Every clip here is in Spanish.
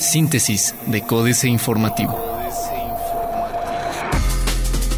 Síntesis de Códice Informativo.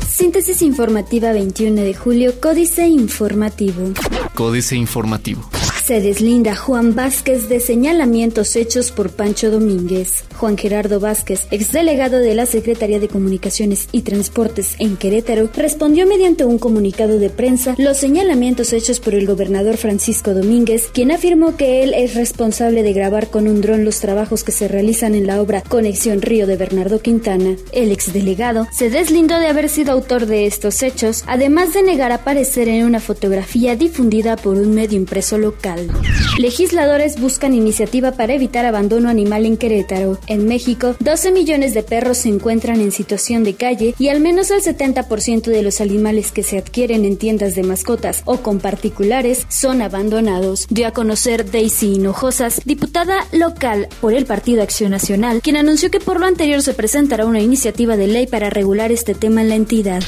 Síntesis informativa 21 de julio, Códice Informativo. Códice Informativo. Se deslinda Juan Vázquez de señalamientos hechos por Pancho Domínguez. Juan Gerardo Vázquez, exdelegado de la Secretaría de Comunicaciones y Transportes en Querétaro, respondió mediante un comunicado de prensa los señalamientos hechos por el gobernador Francisco Domínguez, quien afirmó que él es responsable de grabar con un dron los trabajos que se realizan en la obra Conexión Río de Bernardo Quintana. El exdelegado se deslindó de haber sido autor de estos hechos, además de negar aparecer en una fotografía difundida por un medio impreso local. Legisladores buscan iniciativa para evitar abandono animal en Querétaro. En México, 12 millones de perros se encuentran en situación de calle y al menos el 70% de los animales que se adquieren en tiendas de mascotas o con particulares son abandonados. Dio a conocer Daisy Hinojosas, diputada local por el Partido Acción Nacional, quien anunció que por lo anterior se presentará una iniciativa de ley para regular este tema en la entidad.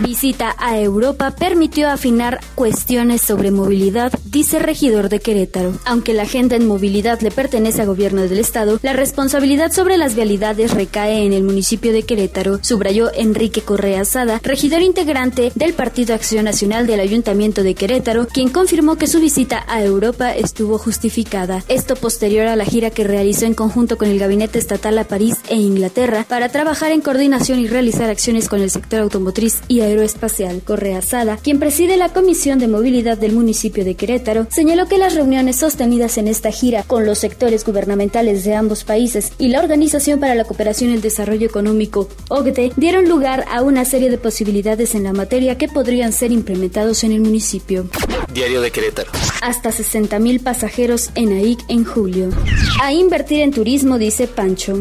Visita a Europa permitió afinar cuestiones sobre movilidad, dice regidor de Querétaro. Aunque la agenda en movilidad le pertenece al gobierno del estado, la responsabilidad sobre las vialidades recae en el municipio de Querétaro, subrayó Enrique Correa Sada, regidor integrante del Partido Acción Nacional del Ayuntamiento de Querétaro, quien confirmó que su visita a Europa estuvo justificada. Esto posterior a la gira que realizó en conjunto con el Gabinete Estatal a París e Inglaterra para trabajar en coordinación y realizar acciones con el sector automotriz y aeroespacial. Correa Sada, quien preside la Comisión de Movilidad del municipio de Querétaro, señaló que las reuniones sostenidas en esta gira con los sectores gubernamentales de ambos países y la Organización para la Cooperación y el Desarrollo Económico, OCDE, dieron lugar a una serie de posibilidades en la materia que podrían ser implementados en el municipio. Diario de Querétaro. Hasta 60.000 pasajeros en AIC en julio. A invertir en turismo, dice Pancho.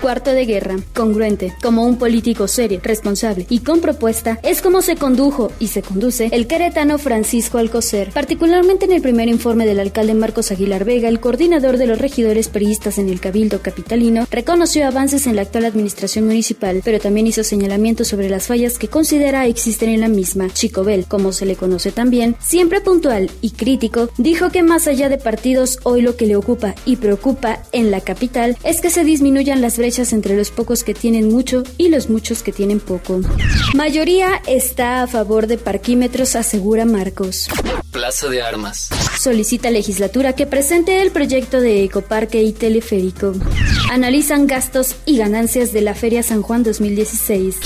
Cuarto de guerra, congruente, como un político serio, responsable y con propuesta, es como se condujo y se conduce el queretano Francisco Alcocer. Particularmente en el primer informe del alcalde Marcos Aguilar Vega, el coordinador de los regidores periodistas en el Cabildo Capitalino, reconoció avances en la actual administración municipal, pero también hizo señalamientos sobre las fallas que considera existen en la misma. Chico Bell, como se le conoce también, siempre puntual y crítico, dijo que más allá de partidos, hoy lo que le ocupa y preocupa en la capital es que se disminuyan las brechas entre los pocos que tienen mucho y los muchos que tienen poco. Mayoría está a favor de parquímetros, asegura Marcos. Plaza de Armas. Solicita legislatura que presente el proyecto de ecoparque y teleférico. Analizan gastos y ganancias de la Feria San Juan 2016.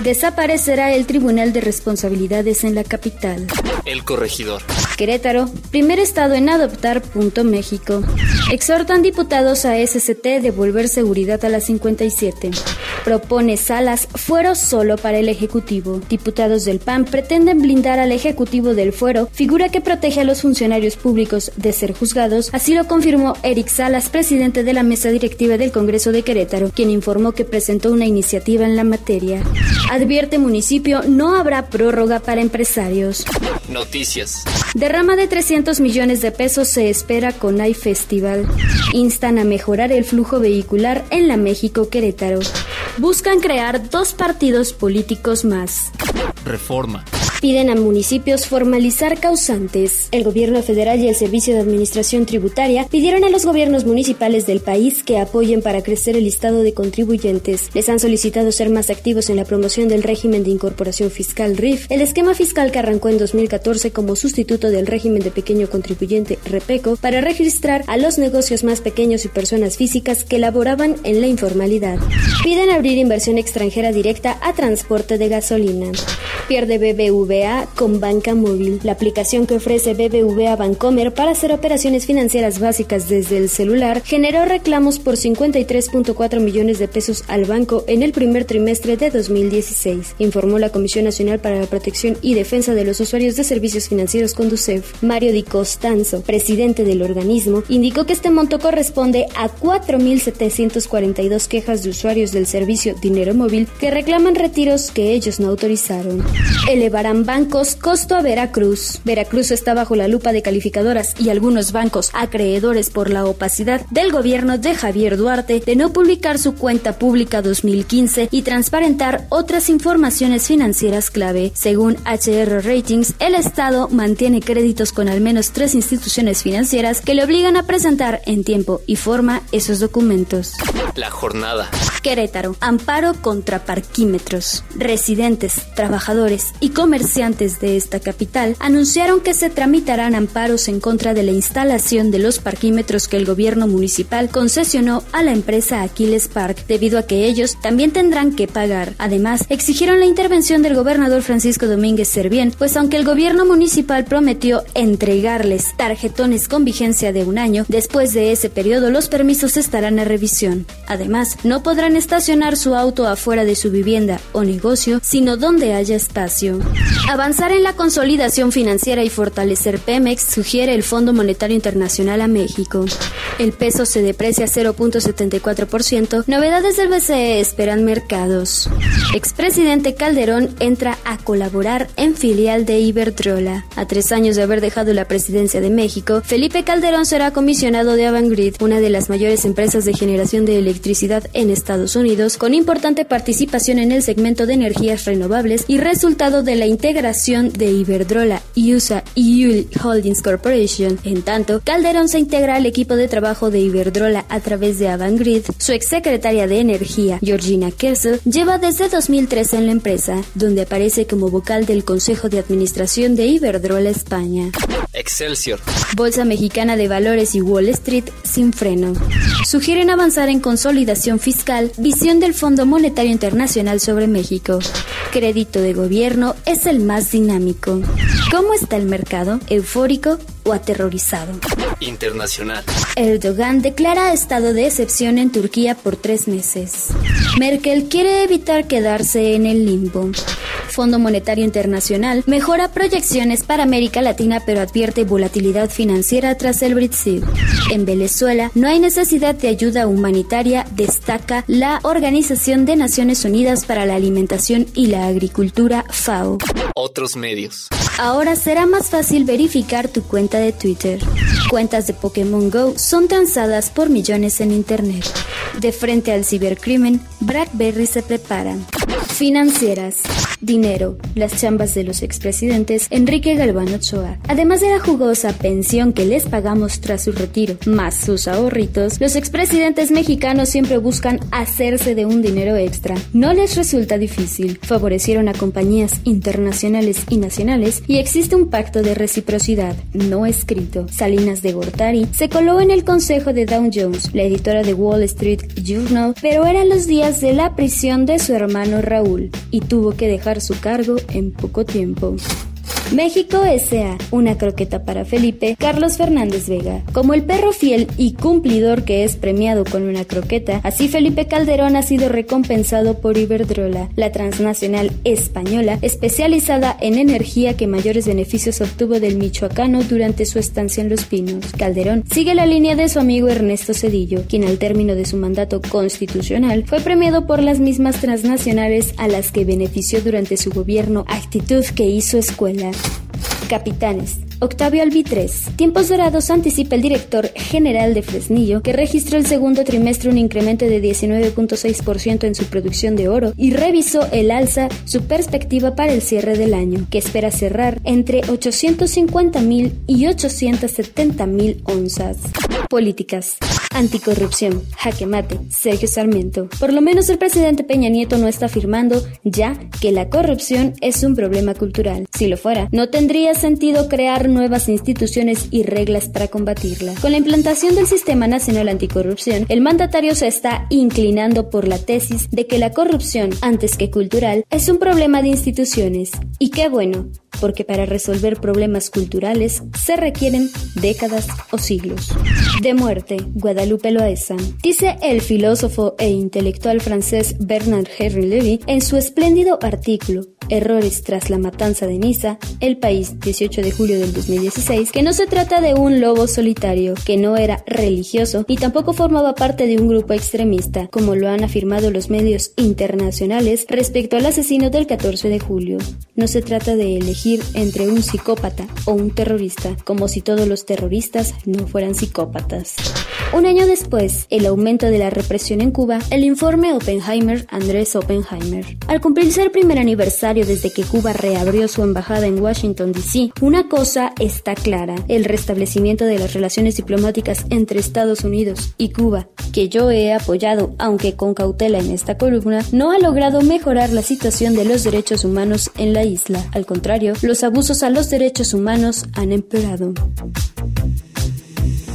Desaparecerá el Tribunal de Responsabilidades en la capital. El corregidor. Querétaro, primer estado en adoptar Punto México. Exhortan diputados a SCT devolver seguridad a las 57. Propone salas fuero solo para el Ejecutivo. Diputados del PAN pretenden blindar al Ejecutivo del fuero, figura que protege a los funcionarios públicos de ser juzgados. Así lo confirmó Eric Salas, presidente de la mesa directiva del Congreso de Querétaro, quien informó que presentó una iniciativa en la materia. Advierte municipio no habrá prórroga para empresarios. Noticias. Derrama de 300 millones de pesos se espera con iFestival. Instan a mejorar el flujo vehicular en la México Querétaro. Buscan crear dos partidos políticos más. Reforma. Piden a municipios formalizar causantes. El gobierno federal y el Servicio de Administración Tributaria pidieron a los gobiernos municipales del país que apoyen para crecer el listado de contribuyentes. Les han solicitado ser más activos en la promoción del régimen de incorporación fiscal RIF, el esquema fiscal que arrancó en 2014 como sustituto del régimen de pequeño contribuyente REPECO para registrar a los negocios más pequeños y personas físicas que laboraban en la informalidad. Piden abrir inversión extranjera directa a transporte de gasolina. Pierde BBV con Banca Móvil, la aplicación que ofrece BBVA Bancomer para hacer operaciones financieras básicas desde el celular, generó reclamos por 53.4 millones de pesos al banco en el primer trimestre de 2016, informó la Comisión Nacional para la Protección y Defensa de los Usuarios de Servicios Financieros Conducef. Mario Di Costanzo, presidente del organismo, indicó que este monto corresponde a 4.742 quejas de usuarios del servicio Dinero Móvil que reclaman retiros que ellos no autorizaron. Elevarán bancos costo a Veracruz. Veracruz está bajo la lupa de calificadoras y algunos bancos acreedores por la opacidad del gobierno de Javier Duarte de no publicar su cuenta pública 2015 y transparentar otras informaciones financieras clave. Según HR Ratings, el Estado mantiene créditos con al menos tres instituciones financieras que le obligan a presentar en tiempo y forma esos documentos. La jornada. Querétaro. Amparo contra parquímetros. Residentes, trabajadores y comerciantes de esta capital anunciaron que se tramitarán amparos en contra de la instalación de los parquímetros que el gobierno municipal concesionó a la empresa Aquiles Park, debido a que ellos también tendrán que pagar. Además, exigieron la intervención del gobernador Francisco Domínguez Servién, pues aunque el gobierno municipal prometió entregarles tarjetones con vigencia de un año, después de ese periodo los permisos estarán a revisión. Además, no podrán estacionar su auto afuera de su vivienda o negocio, sino donde haya espacio. Avanzar en la consolidación financiera y fortalecer Pemex sugiere el Fondo Monetario Internacional a México. El peso se deprecia 0.74%. Novedades del BCE esperan mercados. Expresidente Calderón entra a colaborar en filial de Iberdrola. A tres años de haber dejado la presidencia de México, Felipe Calderón será comisionado de Avangrid, una de las mayores empresas de generación de electricidad en Estados Unidos, con importante participación en el segmento de energías renovables y resultado de la integración de Iberdrola y USA EU Holdings Corporation. En tanto, Calderón se integra al equipo de trabajo de Iberdrola a través de Avangrid. Su exsecretaria de Energía, Georgina Kessel, lleva desde 2013 en la empresa, donde aparece como vocal del Consejo de Administración de Iberdrola España. Excelsior. Bolsa Mexicana de Valores y Wall Street sin freno. Sugieren avanzar en consolidación fiscal, visión del Fondo Monetario Internacional sobre México. Crédito de gobierno es el más dinámico. ¿Cómo está el mercado? ¿Eufórico o aterrorizado? Internacional. Erdogan declara estado de excepción en Turquía por tres meses. Merkel quiere evitar quedarse en el limbo. Fondo Monetario Internacional mejora proyecciones para América Latina pero advierte volatilidad financiera tras el Brexit. En Venezuela no hay necesidad de ayuda humanitaria, destaca la Organización de Naciones Unidas para la Alimentación y la Agricultura FAO. Otros medios. Ahora será más fácil verificar tu cuenta de Twitter. Cuentas de Pokémon Go son transadas por millones en Internet. De frente al cibercrimen, BlackBerry se preparan. Financieras. Dinero, las chambas de los expresidentes Enrique Galván Ochoa. Además de la jugosa pensión que les pagamos tras su retiro, más sus ahorritos, los expresidentes mexicanos siempre buscan hacerse de un dinero extra. No les resulta difícil. Favorecieron a compañías internacionales y nacionales y existe un pacto de reciprocidad no escrito. Salinas de Gortari se coló en el consejo de Dow Jones, la editora de Wall Street Journal, pero eran los días de la prisión de su hermano Raúl y tuvo que dejar su cargo en poco tiempo. México S.A. Una croqueta para Felipe Carlos Fernández Vega. Como el perro fiel y cumplidor que es premiado con una croqueta, así Felipe Calderón ha sido recompensado por Iberdrola, la transnacional española especializada en energía que mayores beneficios obtuvo del michoacano durante su estancia en Los Pinos. Calderón sigue la línea de su amigo Ernesto Cedillo, quien al término de su mandato constitucional fue premiado por las mismas transnacionales a las que benefició durante su gobierno, actitud que hizo escuela. Capitanes. Octavio Albitres. Tiempos Dorados anticipa el director general de Fresnillo que registró el segundo trimestre un incremento de 19.6% en su producción de oro y revisó el alza su perspectiva para el cierre del año, que espera cerrar entre 850.000 y 870.000 onzas. Políticas. Anticorrupción, jaque mate, Sergio Sarmiento. Por lo menos el presidente Peña Nieto no está afirmando ya que la corrupción es un problema cultural. Si lo fuera, no tendría sentido crear nuevas instituciones y reglas para combatirla. Con la implantación del Sistema Nacional Anticorrupción, el mandatario se está inclinando por la tesis de que la corrupción, antes que cultural, es un problema de instituciones. Y qué bueno, porque para resolver problemas culturales se requieren décadas o siglos. De muerte, Guadalupe Loaesa. Dice el filósofo e intelectual francés Bernard Henry Levy en su espléndido artículo Errores tras la matanza de Niza, El País, 18 de julio del 2016, que no se trata de un lobo solitario, que no era religioso y tampoco formaba parte de un grupo extremista, como lo han afirmado los medios internacionales respecto al asesino del 14 de julio. No se trata de elegir entre un psicópata o un terrorista, como si todos los terroristas no fueran psicópatas. Un año después, el aumento de la represión en Cuba, el informe Oppenheimer, Andrés Oppenheimer. Al cumplirse el primer aniversario desde que Cuba reabrió su embajada en Washington, D.C., una cosa está clara, el restablecimiento de las relaciones diplomáticas entre Estados Unidos y Cuba, que yo he apoyado, aunque con cautela en esta columna, no ha logrado mejorar la situación de los derechos humanos en la isla. Al contrario, los abusos a los derechos humanos han empeorado.